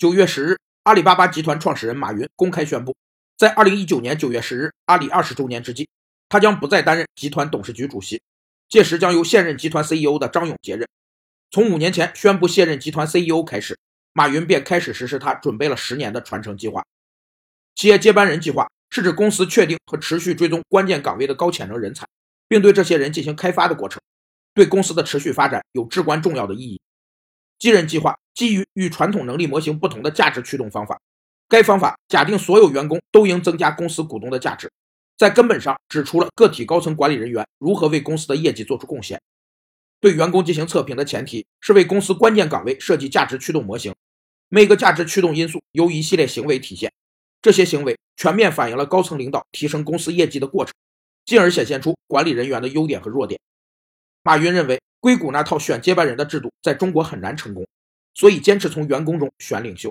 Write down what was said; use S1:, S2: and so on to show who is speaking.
S1: 九月十日，阿里巴巴集团创始人马云公开宣布，在二零一九年九月十日阿里二十周年之际，他将不再担任集团董事局主席，届时将由现任集团 CEO 的张勇接任。从五年前宣布卸任集团 CEO 开始，马云便开始实施他准备了十年的传承计划。企业接班人计划是指公司确定和持续追踪关键岗位的高潜能人才，并对这些人进行开发的过程，对公司的持续发展有至关重要的意义。继任计划基于与传统能力模型不同的价值驱动方法，该方法假定所有员工都应增加公司股东的价值，在根本上指出了个体高层管理人员如何为公司的业绩做出贡献。对员工进行测评的前提是为公司关键岗位设计价值驱动模型，每个价值驱动因素由一系列行为体现。这些行为全面反映了高层领导提升公司业绩的过程，进而显现出管理人员的优点和弱点。马云认为，硅谷那套选接班人的制度在中国很难成功，所以坚持从员工中选领袖。